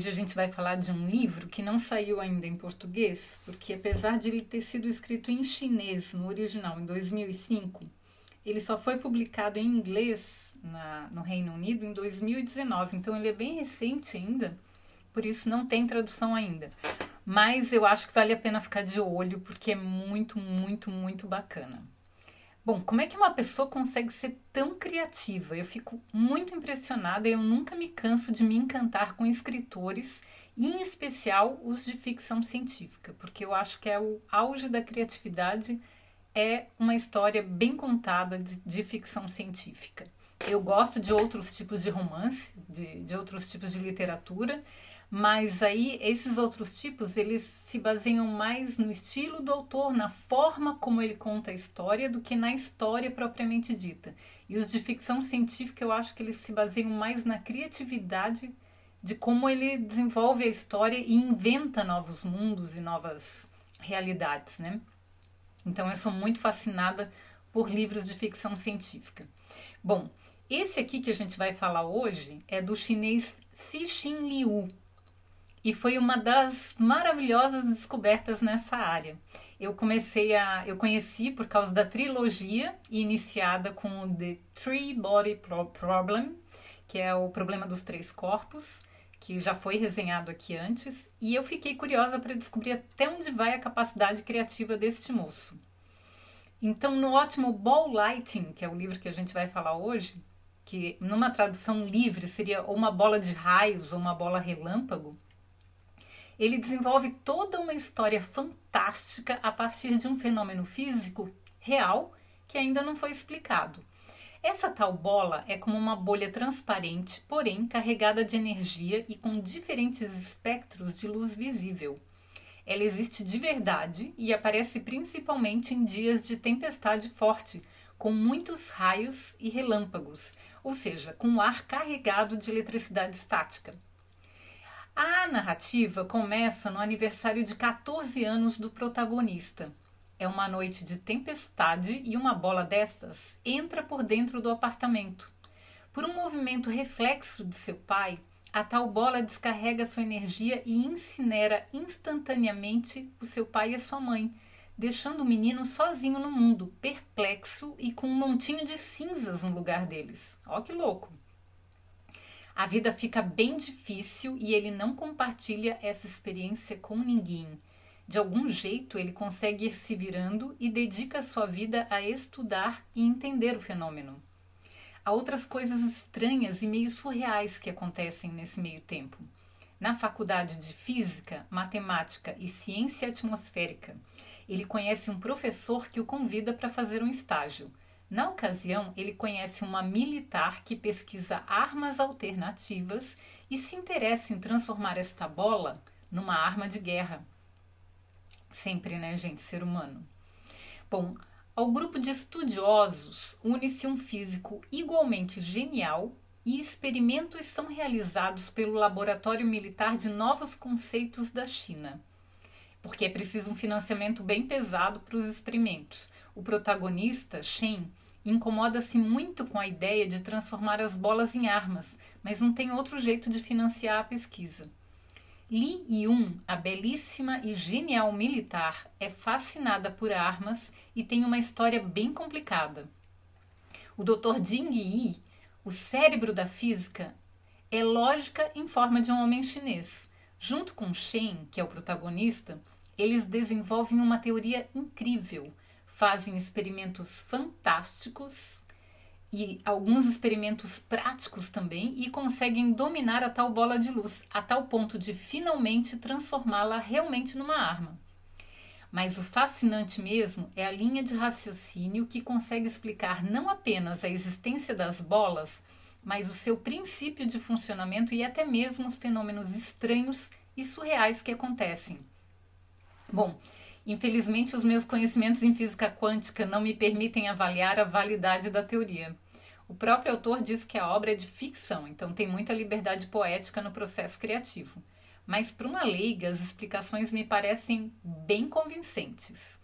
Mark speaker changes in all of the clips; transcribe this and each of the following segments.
Speaker 1: Hoje a gente vai falar de um livro que não saiu ainda em português, porque apesar de ele ter sido escrito em chinês no original em 2005, ele só foi publicado em inglês na, no Reino Unido em 2019, então ele é bem recente ainda, por isso não tem tradução ainda. Mas eu acho que vale a pena ficar de olho, porque é muito, muito, muito bacana. Bom, como é que uma pessoa consegue ser tão criativa? Eu fico muito impressionada e eu nunca me canso de me encantar com escritores, e em especial os de ficção científica, porque eu acho que é o auge da criatividade é uma história bem contada de, de ficção científica. Eu gosto de outros tipos de romance, de, de outros tipos de literatura, mas aí esses outros tipos eles se baseiam mais no estilo do autor, na forma como ele conta a história, do que na história propriamente dita. E os de ficção científica eu acho que eles se baseiam mais na criatividade de como ele desenvolve a história e inventa novos mundos e novas realidades, né? Então eu sou muito fascinada por livros de ficção científica. Bom, esse aqui que a gente vai falar hoje é do chinês Cixin Liu e foi uma das maravilhosas descobertas nessa área. Eu comecei a, eu conheci por causa da trilogia iniciada com The Three Body Problem, que é o problema dos três corpos, que já foi resenhado aqui antes, e eu fiquei curiosa para descobrir até onde vai a capacidade criativa deste moço. Então, no ótimo Ball Lighting, que é o livro que a gente vai falar hoje, que numa tradução livre seria ou uma bola de raios ou uma bola relâmpago, ele desenvolve toda uma história fantástica a partir de um fenômeno físico real que ainda não foi explicado. Essa tal bola é como uma bolha transparente, porém carregada de energia e com diferentes espectros de luz visível. Ela existe de verdade e aparece principalmente em dias de tempestade forte, com muitos raios e relâmpagos, ou seja, com ar carregado de eletricidade estática. A narrativa começa no aniversário de 14 anos do protagonista. É uma noite de tempestade e uma bola dessas entra por dentro do apartamento. Por um movimento reflexo de seu pai, a tal bola descarrega sua energia e incinera instantaneamente o seu pai e a sua mãe, deixando o menino sozinho no mundo, perplexo e com um montinho de cinzas no lugar deles. Ó que louco! A vida fica bem difícil e ele não compartilha essa experiência com ninguém. De algum jeito ele consegue ir se virando e dedica sua vida a estudar e entender o fenômeno. Há outras coisas estranhas e meio surreais que acontecem nesse meio tempo. Na faculdade de Física, Matemática e Ciência Atmosférica, ele conhece um professor que o convida para fazer um estágio. Na ocasião, ele conhece uma militar que pesquisa armas alternativas e se interessa em transformar esta bola numa arma de guerra. Sempre, né, gente? Ser humano. Bom, ao grupo de estudiosos une-se um físico igualmente genial e experimentos são realizados pelo Laboratório Militar de Novos Conceitos da China. Porque é preciso um financiamento bem pesado para os experimentos. O protagonista, Shen, incomoda-se muito com a ideia de transformar as bolas em armas, mas não tem outro jeito de financiar a pesquisa. Li Yun, a belíssima e genial militar, é fascinada por armas e tem uma história bem complicada. O Dr. Jing Yi, o cérebro da física, é lógica em forma de um homem chinês. Junto com Shen, que é o protagonista, eles desenvolvem uma teoria incrível fazem experimentos fantásticos e alguns experimentos práticos também e conseguem dominar a tal bola de luz a tal ponto de finalmente transformá-la realmente numa arma. Mas o fascinante mesmo é a linha de raciocínio que consegue explicar não apenas a existência das bolas, mas o seu princípio de funcionamento e até mesmo os fenômenos estranhos e surreais que acontecem. Bom, Infelizmente, os meus conhecimentos em física quântica não me permitem avaliar a validade da teoria. O próprio autor diz que a obra é de ficção, então tem muita liberdade poética no processo criativo. Mas para uma leiga, as explicações me parecem bem convincentes.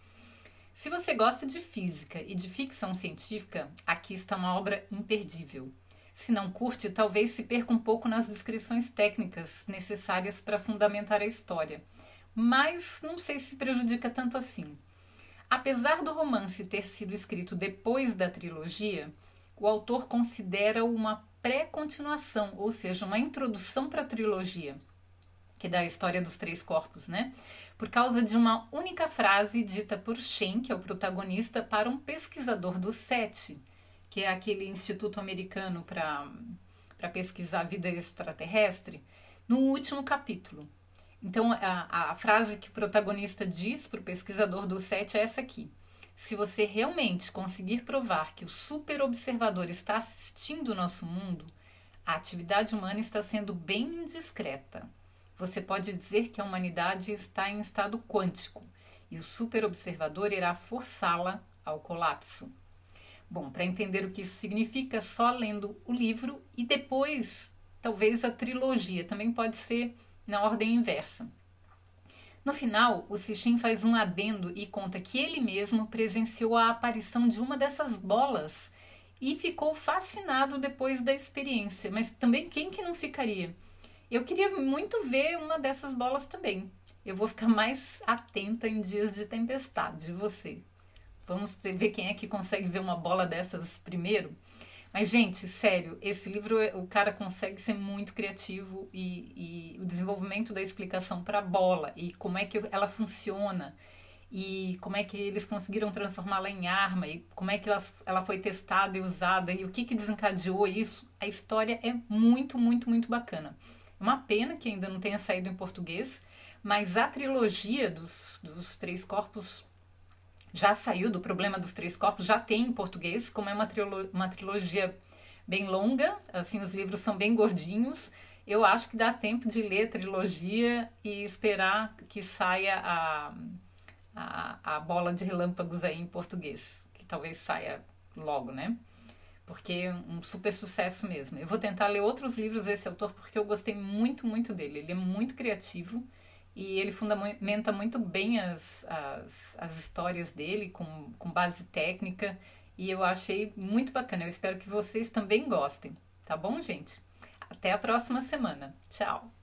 Speaker 1: Se você gosta de física e de ficção científica, aqui está uma obra imperdível. Se não curte, talvez se perca um pouco nas descrições técnicas necessárias para fundamentar a história mas não sei se prejudica tanto assim. Apesar do romance ter sido escrito depois da trilogia, o autor considera uma pré-continuação, ou seja, uma introdução para a trilogia, que dá a história dos três corpos, né? Por causa de uma única frase dita por Shen, que é o protagonista, para um pesquisador do SETI, que é aquele instituto americano para pesquisar a vida extraterrestre, no último capítulo. Então, a, a frase que o protagonista diz para o pesquisador do set é essa aqui. Se você realmente conseguir provar que o super observador está assistindo o nosso mundo, a atividade humana está sendo bem indiscreta. Você pode dizer que a humanidade está em estado quântico e o super observador irá forçá-la ao colapso. Bom, para entender o que isso significa, só lendo o livro e depois, talvez a trilogia. Também pode ser na ordem inversa. No final, o Sishin faz um adendo e conta que ele mesmo presenciou a aparição de uma dessas bolas e ficou fascinado depois da experiência. Mas também quem que não ficaria? Eu queria muito ver uma dessas bolas também. Eu vou ficar mais atenta em dias de tempestade. você? Vamos ver quem é que consegue ver uma bola dessas primeiro? Mas, gente, sério, esse livro o cara consegue ser muito criativo e, e o desenvolvimento da explicação para a bola e como é que ela funciona e como é que eles conseguiram transformá-la em arma e como é que ela, ela foi testada e usada e o que, que desencadeou isso. A história é muito, muito, muito bacana. Uma pena que ainda não tenha saído em português, mas a trilogia dos, dos Três Corpos já saiu do Problema dos Três Corpos, já tem em português, como é uma, trilo uma trilogia bem longa, assim, os livros são bem gordinhos. Eu acho que dá tempo de ler a trilogia e esperar que saia a, a, a bola de relâmpagos aí em português, que talvez saia logo, né? Porque é um super sucesso mesmo. Eu vou tentar ler outros livros desse autor porque eu gostei muito, muito dele. Ele é muito criativo e ele fundamenta muito bem as, as, as histórias dele com, com base técnica e eu achei muito bacana. Eu espero que vocês também gostem, tá bom, gente? Até a próxima semana. Tchau!